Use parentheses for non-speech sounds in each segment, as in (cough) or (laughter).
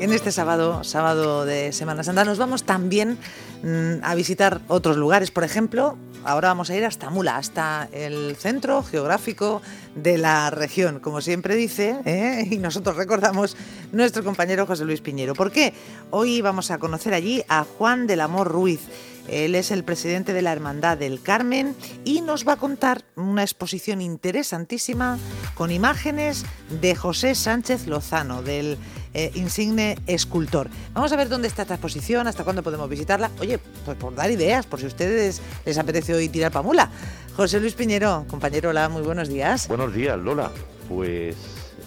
En este sábado, sábado de Semana Santa, nos vamos también mm, a visitar otros lugares. Por ejemplo, ahora vamos a ir hasta Mula, hasta el centro geográfico de la región, como siempre dice, ¿eh? (laughs) y nosotros recordamos nuestro compañero José Luis Piñero. ¿Por qué? Hoy vamos a conocer allí a Juan del Amor Ruiz. Él es el presidente de la Hermandad del Carmen y nos va a contar una exposición interesantísima con imágenes de José Sánchez Lozano, del eh, insigne escultor. Vamos a ver dónde está esta exposición, hasta cuándo podemos visitarla. Oye, pues por dar ideas, por si a ustedes les apetece hoy tirar pamula. José Luis Piñero, compañero, hola, muy buenos días. Buenos días, Lola. Pues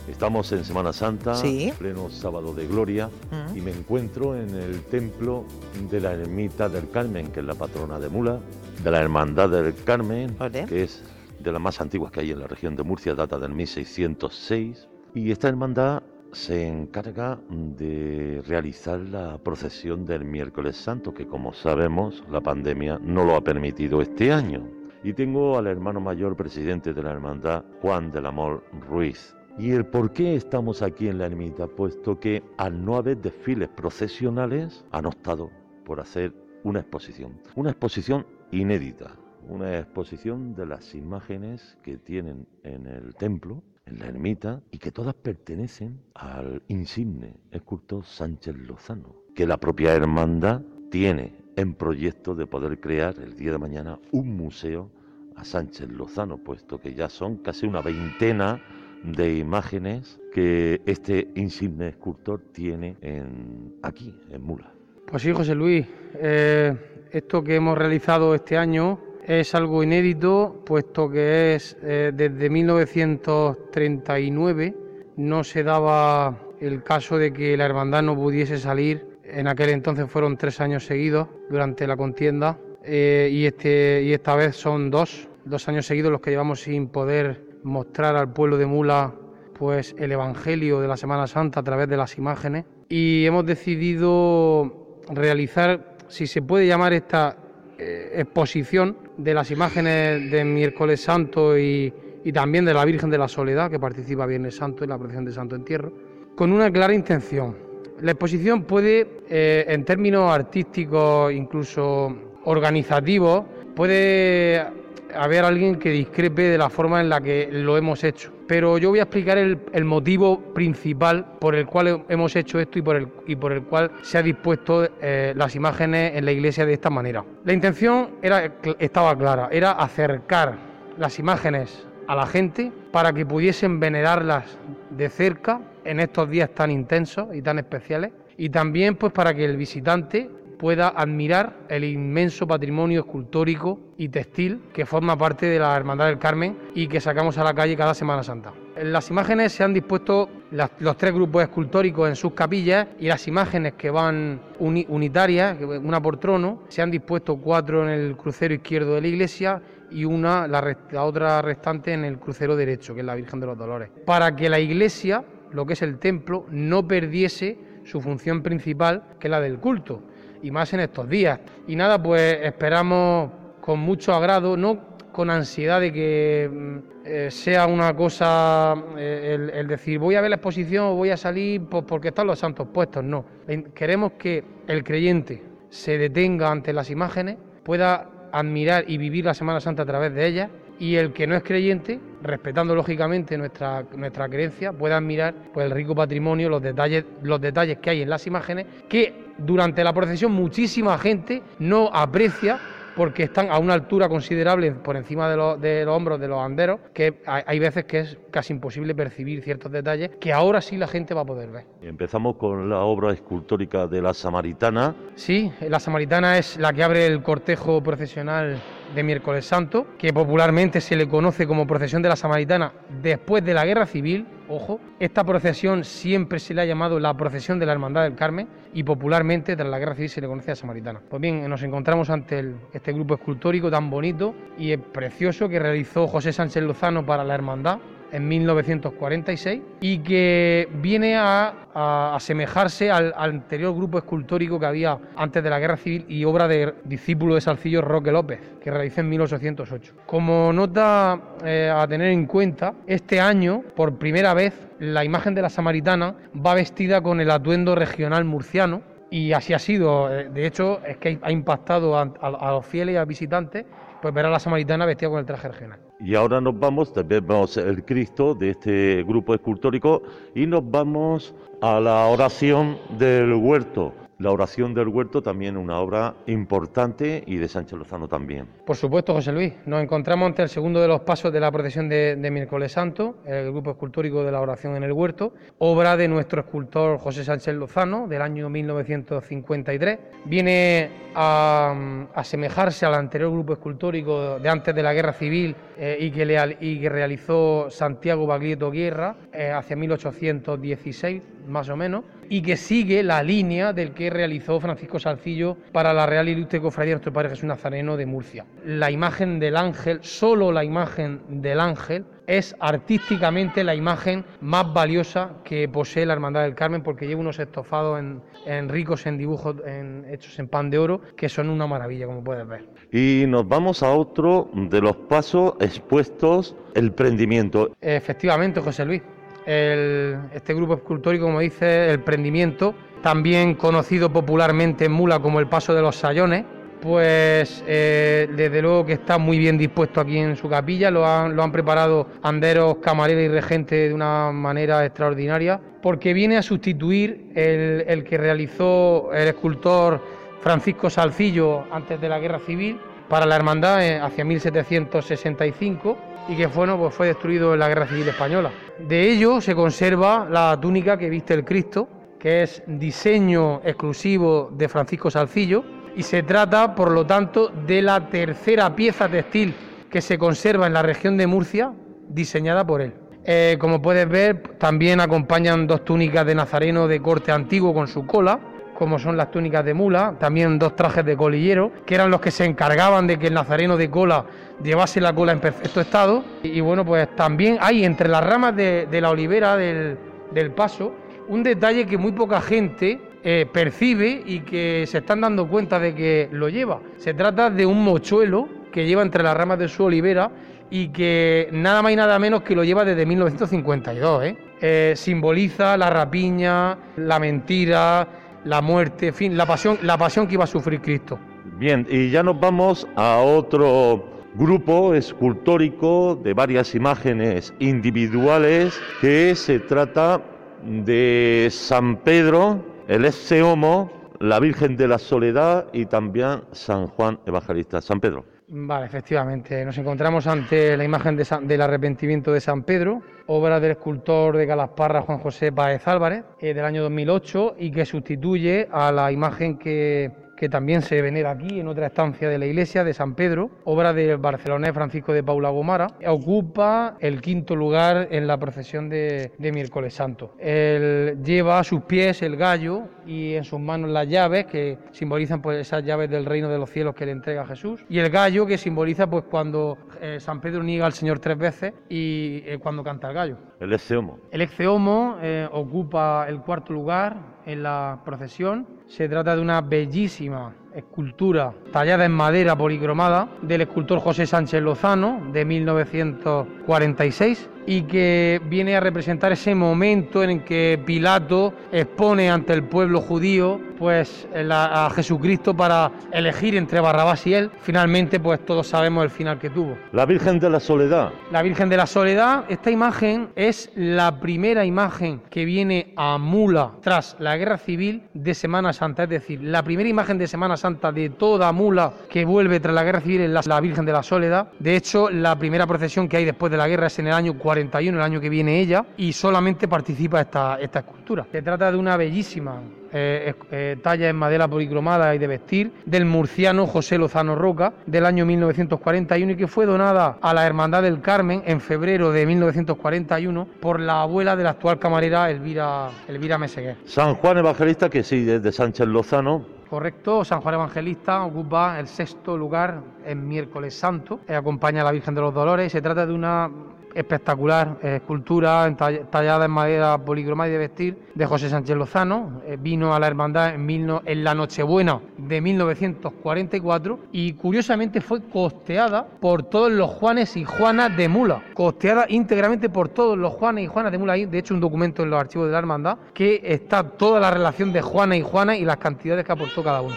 Estamos en Semana Santa, pleno sábado de gloria, mm. y me encuentro en el templo de la Ermita del Carmen, que es la patrona de Mula, de la Hermandad del Carmen, que es de las más antiguas que hay en la región de Murcia, data del 1606. Y esta hermandad se encarga de realizar la procesión del miércoles santo, que como sabemos la pandemia no lo ha permitido este año. Y tengo al hermano mayor presidente de la hermandad, Juan del Amor Ruiz. ¿Y el por qué estamos aquí en la ermita? Puesto que al no haber desfiles procesionales han optado por hacer una exposición. Una exposición inédita, una exposición de las imágenes que tienen en el templo, en la ermita, y que todas pertenecen al insigne escultor Sánchez Lozano, que la propia hermandad tiene en proyecto de poder crear el día de mañana un museo a Sánchez Lozano, puesto que ya son casi una veintena de imágenes que este insigne escultor tiene en, aquí, en Mula. Pues sí, José Luis, eh, esto que hemos realizado este año es algo inédito, puesto que es eh, desde 1939 no se daba el caso de que la hermandad no pudiese salir. En aquel entonces fueron tres años seguidos durante la contienda eh, y, este, y esta vez son dos, dos años seguidos los que llevamos sin poder mostrar al pueblo de Mula pues el evangelio de la Semana Santa a través de las imágenes. Y hemos decidido realizar si se puede llamar esta eh, exposición de las imágenes de miércoles santo y, también de la Virgen de la Soledad que participa Viernes Santo en la procesión de Santo Entierro con una clara intención. La exposición puede eh, en términos artísticos incluso organizativos puede haber alguien que discrepe de la forma en la que lo hemos hecho. Pero yo voy a explicar el, motivo principal por el cual hemos hecho esto y por el, y por el cual se ha dispuesto eh, las imágenes en la iglesia de esta manera. La intención era, estaba clara, era acercar las imágenes a la gente para que pudiesen venerarlas de cerca en estos días tan intensos y tan especiales y también pues para que el visitante pueda admirar el inmenso patrimonio escultórico y textil que forma parte de la Hermandad del Carmen y que sacamos a la calle cada Semana Santa. En las imágenes se han dispuesto los tres grupos escultóricos en sus capillas y las imágenes que van unitarias, una por trono, se han dispuesto cuatro en el crucero izquierdo de la iglesia y una, la, la otra restante en el crucero derecho, que es la Virgen de los Dolores, para que la iglesia, lo que es el templo, no perdiese su función principal, que es la del culto y más en estos días. Y nada, pues esperamos con mucho agrado, no con ansiedad de que mm, eh, sea una cosa eh, el, decir voy a ver la exposición o voy a salir pues, porque están los santos puestos. No, queremos que el creyente se detenga ante las imágenes, pueda admirar y vivir la Semana Santa a través de ellas y el que no es creyente, respetando lógicamente nuestra, nuestra creencia, pueda admirar pues, el rico patrimonio, los detalles, los detalles que hay en las imágenes, que durante la procesión muchísima gente no aprecia porque están a una altura considerable por encima de, los hombros de los anderos, que hay, veces que es casi imposible percibir ciertos detalles que ahora sí la gente va a poder ver. Empezamos con la obra escultórica de la Samaritana. Sí, la Samaritana es la que abre el cortejo procesional de Miércoles Santo, que popularmente se le conoce como procesión de la Samaritana después de la Guerra Civil. Ojo, esta procesión siempre se le ha llamado la procesión de la Hermandad del Carmen y popularmente tras la Guerra Civil se le conoce a Samaritana. Pues bien, nos encontramos ante este grupo escultórico tan bonito y precioso que realizó José Sánchez Lozano para la Hermandad en 1946 y que viene a, asemejarse al, anterior grupo escultórico que había antes de la Guerra Civil y obra de discípulo de Salcillo Roque López, que realizó en 1808. Como nota eh, a tener en cuenta, este año, por primera vez, la imagen de la samaritana va vestida con el atuendo regional murciano y así ha sido. Eh, de hecho, es que ha impactado a, los fieles y a visitantes pues ver a la samaritana vestida con el traje regional. Y ahora nos vamos, también vemos el Cristo de este grupo escultórico y nos vamos a la oración del huerto. La oración del huerto también una obra importante y de Sánchez Lozano también. Por supuesto, José Luis. Nos encontramos ante el segundo de los pasos de la procesión de, miércoles santo, el grupo escultórico de la oración en el huerto, obra de nuestro escultor José Sánchez Lozano del año 1953. Viene a, asemejarse al anterior grupo escultórico de antes de la guerra civil eh, y, que le, y, que realizó Santiago Baglietto Guerra eh, hacia 1816 más o menos, y que sigue la línea del que realizó Francisco Salcillo para la Real Ilustre Cofradía de Nuestro Padre Jesús Nazareno de Murcia. La imagen del ángel, solo la imagen del ángel, es artísticamente la imagen más valiosa que posee la Hermandad del Carmen porque lleva unos estofados en, ricos en dibujos hechos en pan de oro que son una maravilla, como puedes ver. Y nos vamos a otro de los pasos expuestos, el prendimiento. Efectivamente, José Luis este grupo escultórico, como dice, el prendimiento, también conocido popularmente en Mula como el Paso de los Sayones, pues eh, desde luego que está muy bien dispuesto aquí en su capilla, lo han, lo han preparado anderos, camareros y regentes de una manera extraordinaria, porque viene a sustituir el, el que realizó el escultor Francisco Salcillo antes de la Guerra Civil para la hermandad eh, hacia 1765 y que bueno, pues fue destruido en la Guerra Civil Española. De ello se conserva la túnica que viste el Cristo, que es diseño exclusivo de Francisco Salcillo y se trata, por lo tanto, de la tercera pieza textil que se conserva en la región de Murcia, diseñada por él. Eh, como puedes ver, también acompañan dos túnicas de nazareno de corte antiguo con su cola, como son las túnicas de mula, también dos trajes de colillero, que eran los que se encargaban de que el nazareno de cola llevase la cola en perfecto estado. Y, bueno, pues también hay entre las ramas de, la olivera del, paso un detalle que muy poca gente eh, percibe y que se están dando cuenta de que lo lleva. Se trata de un mochuelo que lleva entre las ramas de su olivera y que nada más y nada menos que lo lleva desde 1952. ¿eh? Eh, simboliza la rapiña, la mentira, la muerte, en fin, la pasión, la pasión que iba a sufrir Cristo. Bien, y ya nos vamos a otro grupo escultórico de varias imágenes individuales que se trata de San Pedro, el Homo, la Virgen de la Soledad y también San Juan Evangelista. San Pedro. Vale, efectivamente. Nos encontramos ante la imagen del arrepentimiento de San Pedro, obra del escultor de Galasparra Juan José Páez Álvarez, eh, del año 2008, y que sustituye a la imagen que que también se venera aquí en otra estancia de la iglesia de San Pedro, obra del barcelonés Francisco de Paula Gomara, ocupa el quinto lugar en la procesión de, miércoles santo. Él lleva a sus pies el gallo y en sus manos las llaves que simbolizan pues esas llaves del reino de los cielos que le entrega Jesús y el gallo que simboliza pues cuando eh, San Pedro niega al Señor tres veces y eh, cuando canta el gallo. El exeomo. El exeomo eh, ocupa el cuarto lugar en la procesión. Se trata de una bellísima escultura tallada en madera policromada del escultor José Sánchez Lozano de 1946 y que viene a representar ese momento en que Pilato expone ante el pueblo judío pues a Jesucristo para elegir entre Barrabás y él. Finalmente pues todos sabemos el final que tuvo. La Virgen de la Soledad. La Virgen de la Soledad, esta imagen es la primera imagen que viene a Mula tras la Guerra Civil de Semana Santa, es decir, la primera imagen de Semana Santa de toda Mula que vuelve tras la Guerra Civil es la, Virgen de la Soledad. De hecho, la primera procesión que hay después de la guerra es en el año 41, el año que viene ella, y solamente participa esta, esta escultura. Se trata de una bellísima eh, eh, talla en madera policromada y de vestir del murciano José Lozano Roca del año 1941 y que fue donada a la Hermandad del Carmen en febrero de 1941 por la abuela de la actual camarera Elvira, Elvira Meseguer. San Juan Evangelista, que sí, desde Sánchez Lozano, Correcto, San Juan Evangelista ocupa el sexto lugar en miércoles santo, acompaña a la Virgen de los Dolores se trata de una espectacular escultura tallada en madera policromada y de vestir de José Sánchez Lozano. Eh, vino a la hermandad en, en la Nochebuena de 1944 y curiosamente fue costeada por todos los Juanes y Juanas de Mula. Costeada íntegramente por todos los Juanes y Juanas de Mula. Hay de hecho un documento en los archivos de la hermandad que está toda la relación de Juana y Juana y las cantidades que aportó cada uno.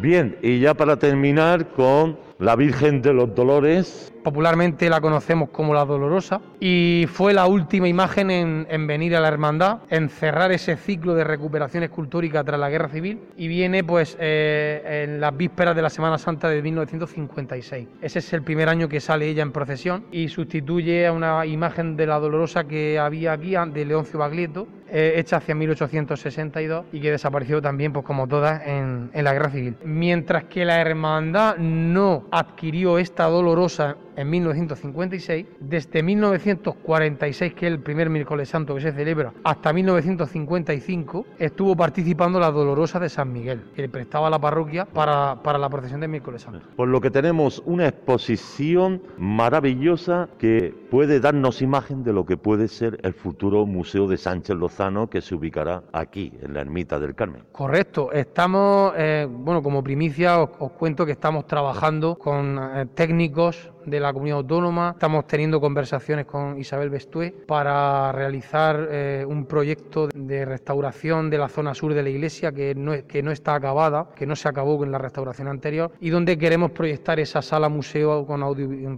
Bien, y ya para terminar con la Virgen de los Dolores. Popularmente la conocemos como la Dolorosa y fue la última imagen en, venir a la hermandad, en cerrar ese ciclo de recuperación escultórica tras la Guerra Civil y viene pues eh, en las vísperas de la Semana Santa de 1956. Ese es el primer año que sale ella en procesión y sustituye a una imagen de la Dolorosa que había aquí de Leoncio Baglietto eh, hecha hacia 1862 y que desapareció también, pues como todas, en, en la Guerra Civil. Mientras que la hermandad no adquirió esta dolorosa en 1956, desde 1946, que es el primer miércoles santo que se celebra, hasta 1955, estuvo participando la Dolorosa de San Miguel, que le prestaba la parroquia para, para la procesión de miércoles santo. Por lo que tenemos una exposición maravillosa que puede darnos imagen de lo que puede ser el futuro Museo de Sánchez Lozano que se ubicará aquí, en la Ermita del Carmen. Correcto, estamos, eh, bueno, como primicia os, cuento que estamos trabajando con eh, técnicos de la comunidad autónoma. Estamos teniendo conversaciones con Isabel Bestué para realizar eh, un proyecto de restauración de la zona sur de la iglesia que no, que no está acabada, que no se acabó con la restauración anterior y donde queremos proyectar esa sala museo con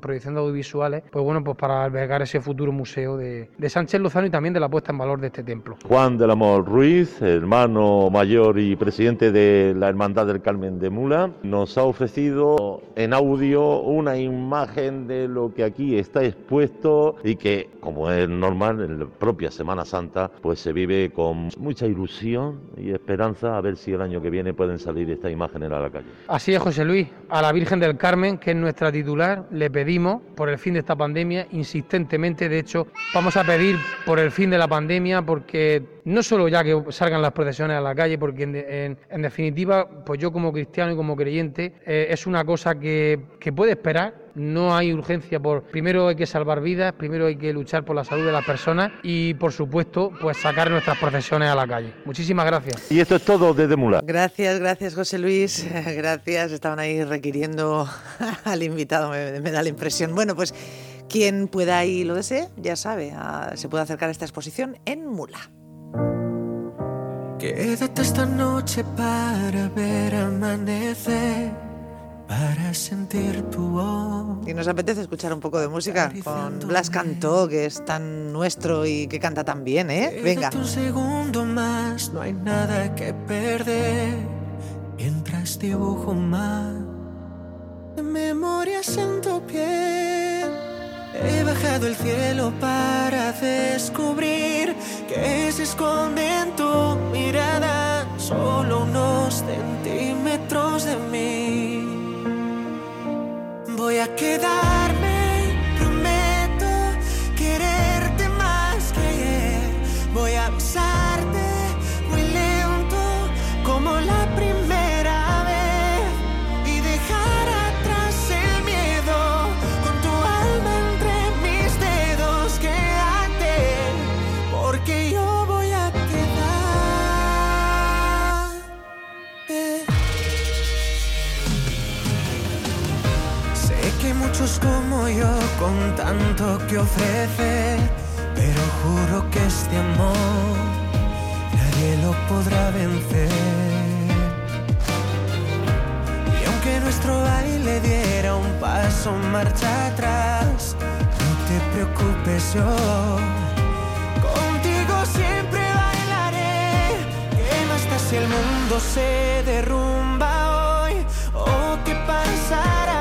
proyección de audiovisuales, pues bueno, pues para albergar ese futuro museo de, de Sánchez Lozano y también de la puesta en valor de este templo. Juan del Amor Ruiz, hermano mayor y presidente de la Hermandad del Carmen de Mula, nos ha ofrecido en audio una imagen de lo que aquí está expuesto y que, como es normal, en la propia Semana Santa, pues se vive con mucha ilusión y esperanza a ver si el año que viene pueden salir estas imágenes a la calle. Así es, José Luis. A la Virgen del Carmen, que es nuestra titular, le pedimos por el fin de esta pandemia insistentemente. De hecho, vamos a pedir por el fin de la pandemia porque no solo ya que salgan las procesiones a la calle, porque en, definitiva, pues yo como cristiano y como creyente, eh, es una cosa que, que puede esperar no hay urgencia por primero hay que salvar vidas, primero hay que luchar por la salud de las personas y por supuesto pues sacar nuestras procesiones a la calle. Muchísimas gracias. Y esto es todo desde Mula. Gracias, gracias José Luis, (laughs) gracias. Estaban ahí requiriendo (laughs) al invitado, me, da la impresión. Bueno, pues quien pueda y lo desee, ya sabe, ah, se puede acercar a esta exposición en Mula. Quédate esta noche para ver amanecer para sentir tu voz. Y nos apetece escuchar un poco de música con Blas Cantó, que es tan nuestro y que canta tan bien, ¿eh? Venga. Un segundo más, no hay nada que perder. Mientras dibujo más de memorias en tu piel. He bajado el cielo para descubrir que se esconde en tu mirada solo unos centímetros de mí a quedarme, pero juro que este amor nadie lo podrá vencer. Y aunque nuestro baile diera un paso marcha atrás, no te preocupes yo. Contigo siempre bailaré, que no está si el mundo se derrumba hoy o qué pasará